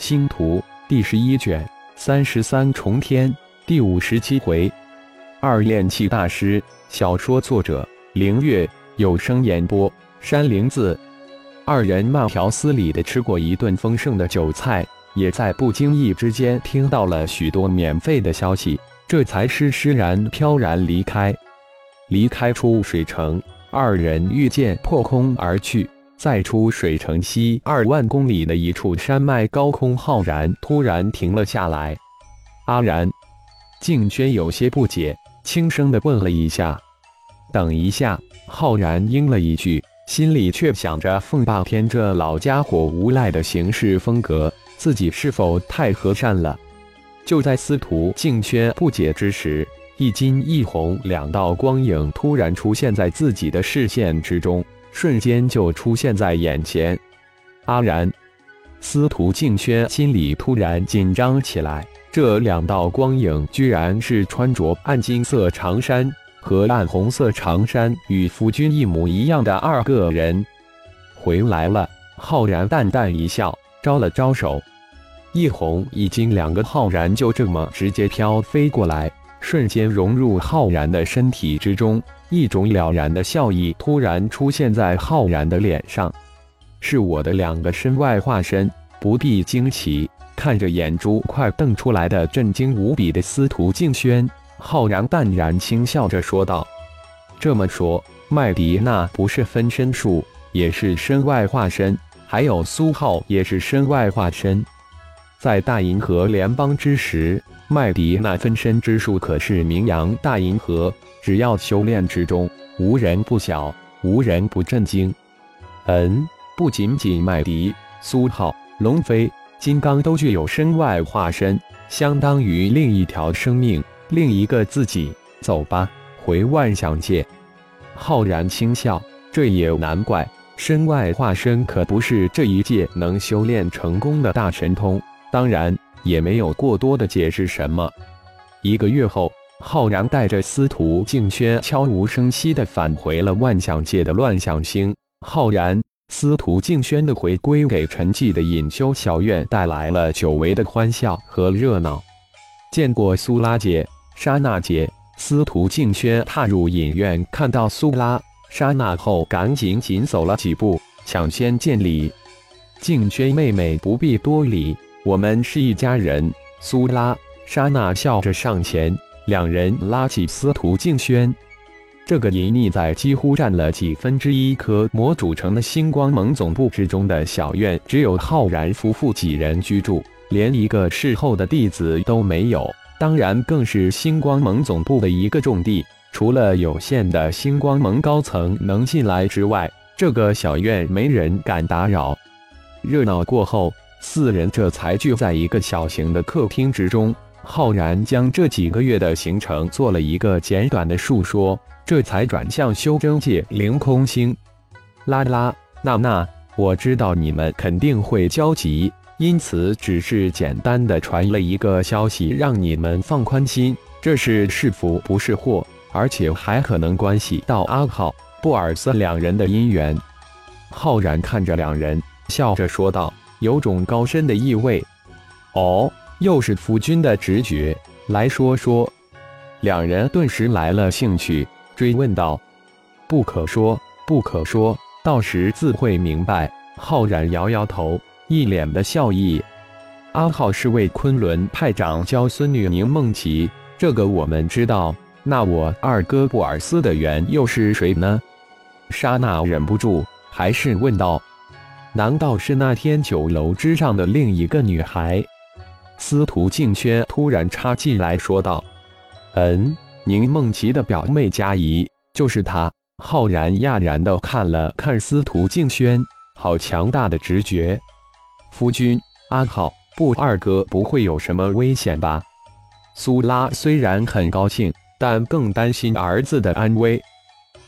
星图第十一卷三十三重天第五十七回，二炼气大师。小说作者：凌月，有声演播：山灵子。二人慢条斯理的吃过一顿丰盛的酒菜，也在不经意之间听到了许多免费的消息，这才施施然飘然离开。离开出水城，二人遇见破空而去。在出水城西二万公里的一处山脉高空，浩然突然停了下来。阿然，静轩有些不解，轻声的问了一下。等一下，浩然应了一句，心里却想着凤霸天这老家伙无赖的行事风格，自己是否太和善了？就在司徒静轩不解之时，一金一红两道光影突然出现在自己的视线之中。瞬间就出现在眼前，阿然，司徒静轩心里突然紧张起来。这两道光影居然是穿着暗金色长衫和暗红色长衫与夫君一模一样的二个人。回来了，浩然淡淡一笑，招了招手。一红一金两个浩然就这么直接飘飞过来，瞬间融入浩然的身体之中。一种了然的笑意突然出现在浩然的脸上，是我的两个身外化身，不必惊奇。看着眼珠快瞪出来的震惊无比的司徒静轩，浩然淡然轻笑着说道：“这么说，麦迪娜不是分身术，也是身外化身，还有苏浩也是身外化身。在大银河联邦之时，麦迪那分身之术可是名扬大银河。”只要修炼之中，无人不晓，无人不震惊。嗯，不仅仅麦迪、苏浩、龙飞、金刚都具有身外化身，相当于另一条生命，另一个自己。走吧，回万象界。浩然轻笑，这也难怪，身外化身可不是这一界能修炼成功的大神通。当然，也没有过多的解释什么。一个月后。浩然带着司徒静轩悄无声息地返回了万象界的乱象星。浩然、司徒静轩的回归，给沉寂的隐修小院带来了久违的欢笑和热闹。见过苏拉姐、莎娜姐，司徒静轩踏入隐院，看到苏拉、莎娜后，赶紧紧走了几步，抢先见礼。静轩妹妹不必多礼，我们是一家人。苏拉、莎娜笑着上前。两人拉起司徒静轩，这个隐匿在几乎占了几分之一颗魔组成的星光盟总部之中的小院，只有浩然夫妇几人居住，连一个侍候的弟子都没有。当然，更是星光盟总部的一个重地，除了有限的星光盟高层能进来之外，这个小院没人敢打扰。热闹过后，四人这才聚在一个小型的客厅之中。浩然将这几个月的行程做了一个简短的述说，这才转向修真界凌空星。啦啦，娜娜，我知道你们肯定会焦急，因此只是简单的传了一个消息，让你们放宽心。这是是福不是祸，而且还可能关系到阿浩、布尔斯两人的姻缘。浩然看着两人，笑着说道，有种高深的意味。哦。又是夫君的直觉，来说说。两人顿时来了兴趣，追问道：“不可说，不可说，到时自会明白。”浩然摇摇头，一脸的笑意。阿浩是为昆仑派长教孙女宁梦琪，这个我们知道。那我二哥布尔斯的缘又是谁呢？莎娜忍不住，还是问道：“难道是那天酒楼之上的另一个女孩？”司徒静轩突然插进来说道：“嗯，宁梦琪的表妹佳怡，就是她。”浩然讶然的看了看司徒静轩，好强大的直觉。夫君，阿浩，不二哥不会有什么危险吧？苏拉虽然很高兴，但更担心儿子的安危。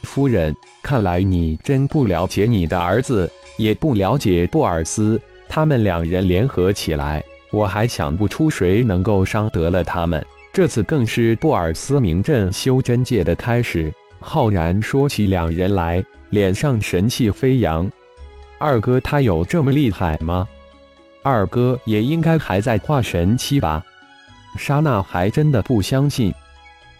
夫人，看来你真不了解你的儿子，也不了解布尔斯，他们两人联合起来。我还想不出谁能够伤得了他们，这次更是布尔斯名震修真界的开始。浩然说起两人来，脸上神气飞扬。二哥他有这么厉害吗？二哥也应该还在化神期吧？莎娜还真的不相信，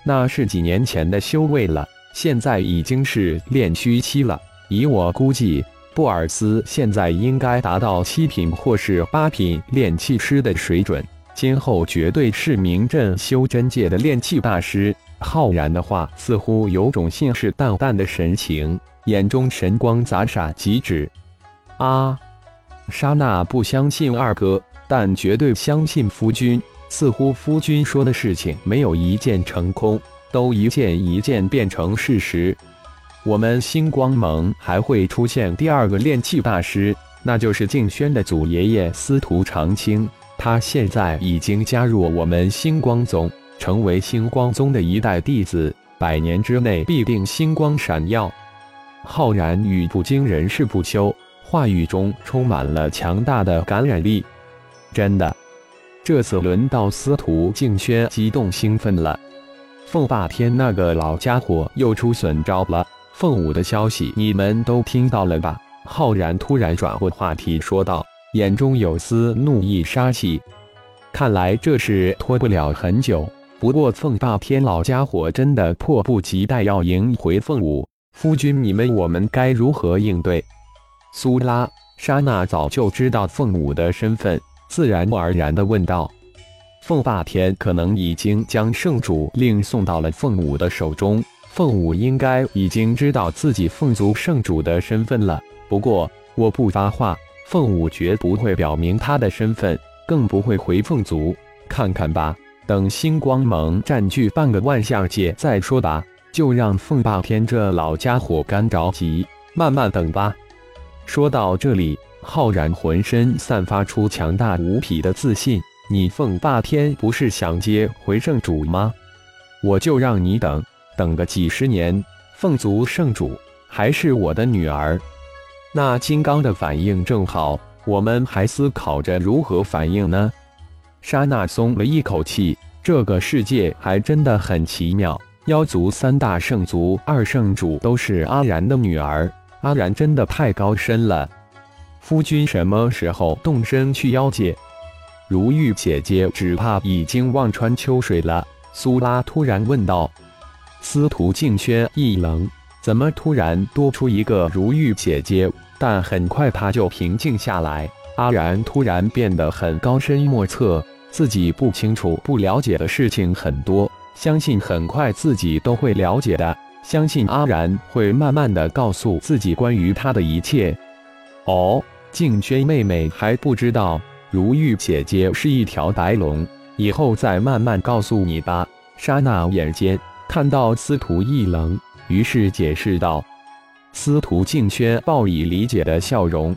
那是几年前的修为了，现在已经是炼虚期了。以我估计，布尔斯现在应该达到七品或是八品炼气师的水准，今后绝对是名震修真界的炼气大师。浩然的话似乎有种信誓旦旦的神情，眼中神光洒洒极致。啊，莎娜不相信二哥，但绝对相信夫君。似乎夫君说的事情没有一件成空，都一件一件变成事实。我们星光盟还会出现第二个炼气大师，那就是静轩的祖爷爷司徒长青。他现在已经加入我们星光宗，成为星光宗的一代弟子，百年之内必定星光闪耀。浩然语不惊人事不休，话语中充满了强大的感染力。真的。这次轮到司徒静轩激动兴奋了，凤霸天那个老家伙又出损招了。凤舞的消息你们都听到了吧？浩然突然转过话题说道，眼中有丝怒意杀气。看来这事拖不了很久。不过凤霸天老家伙真的迫不及待要迎回凤舞，夫君，你们我们该如何应对？苏拉、莎娜早就知道凤舞的身份。自然而然地问道：“凤霸天可能已经将圣主令送到了凤舞的手中，凤舞应该已经知道自己凤族圣主的身份了。不过我不发话，凤舞绝不会表明他的身份，更不会回凤族。看看吧，等星光盟占据半个万象界再说吧。就让凤霸天这老家伙干着急，慢慢等吧。”说到这里。浩然浑身散发出强大无匹的自信。你凤霸天不是想接回圣主吗？我就让你等等个几十年，凤族圣主还是我的女儿。那金刚的反应正好，我们还思考着如何反应呢。莎娜松了一口气，这个世界还真的很奇妙。妖族三大圣族二圣主都是阿然的女儿，阿然真的太高深了。夫君什么时候动身去妖界？如玉姐姐只怕已经望穿秋水了。苏拉突然问道。司徒静轩一愣，怎么突然多出一个如玉姐姐？但很快他就平静下来。阿然突然变得很高深莫测，自己不清楚、不了解的事情很多，相信很快自己都会了解的。相信阿然会慢慢的告诉自己关于他的一切。哦。静轩妹妹还不知道，如玉姐姐是一条白龙，以后再慢慢告诉你吧。莎娜眼尖，看到司徒一愣，于是解释道：“司徒静轩报以理解的笑容，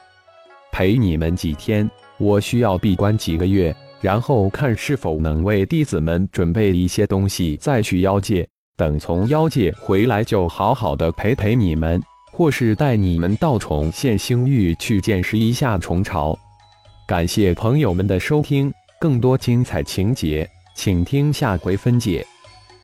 陪你们几天，我需要闭关几个月，然后看是否能为弟子们准备一些东西，再去妖界。等从妖界回来，就好好的陪陪你们。”或是带你们到重现星域去见识一下虫巢。感谢朋友们的收听，更多精彩情节，请听下回分解。